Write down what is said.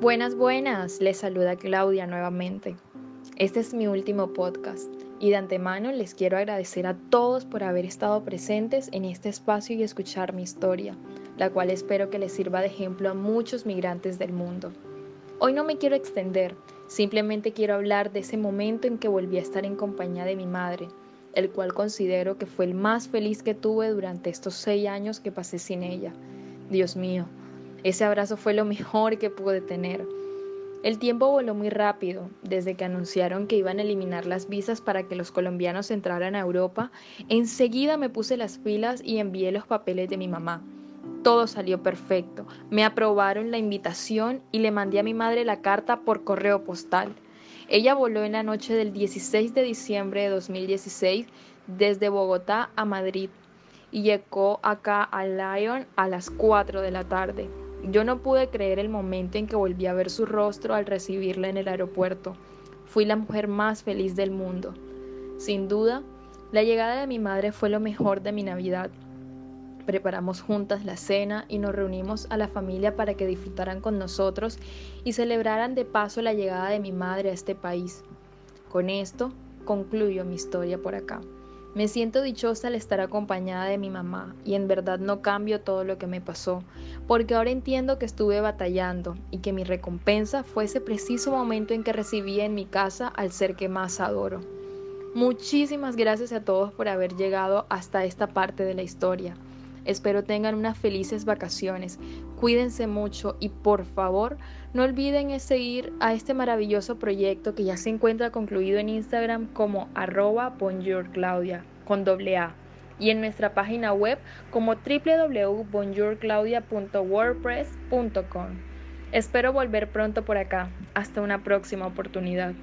Buenas, buenas, les saluda Claudia nuevamente. Este es mi último podcast y de antemano les quiero agradecer a todos por haber estado presentes en este espacio y escuchar mi historia, la cual espero que les sirva de ejemplo a muchos migrantes del mundo. Hoy no me quiero extender, simplemente quiero hablar de ese momento en que volví a estar en compañía de mi madre, el cual considero que fue el más feliz que tuve durante estos seis años que pasé sin ella. Dios mío, ese abrazo fue lo mejor que pude tener. El tiempo voló muy rápido. Desde que anunciaron que iban a eliminar las visas para que los colombianos entraran a Europa, enseguida me puse las pilas y envié los papeles de mi mamá. Todo salió perfecto. Me aprobaron la invitación y le mandé a mi madre la carta por correo postal. Ella voló en la noche del 16 de diciembre de 2016 desde Bogotá a Madrid y llegó acá a Lyon a las 4 de la tarde. Yo no pude creer el momento en que volví a ver su rostro al recibirla en el aeropuerto. Fui la mujer más feliz del mundo. Sin duda, la llegada de mi madre fue lo mejor de mi Navidad. Preparamos juntas la cena y nos reunimos a la familia para que disfrutaran con nosotros y celebraran de paso la llegada de mi madre a este país. Con esto concluyo mi historia por acá. Me siento dichosa al estar acompañada de mi mamá y en verdad no cambio todo lo que me pasó, porque ahora entiendo que estuve batallando y que mi recompensa fue ese preciso momento en que recibí en mi casa al ser que más adoro. Muchísimas gracias a todos por haber llegado hasta esta parte de la historia. Espero tengan unas felices vacaciones. Cuídense mucho y por favor no olviden seguir a este maravilloso proyecto que ya se encuentra concluido en Instagram como arroba bonjourclaudia con doble A y en nuestra página web como www.bonjourclaudia.wordpress.com. Espero volver pronto por acá. Hasta una próxima oportunidad.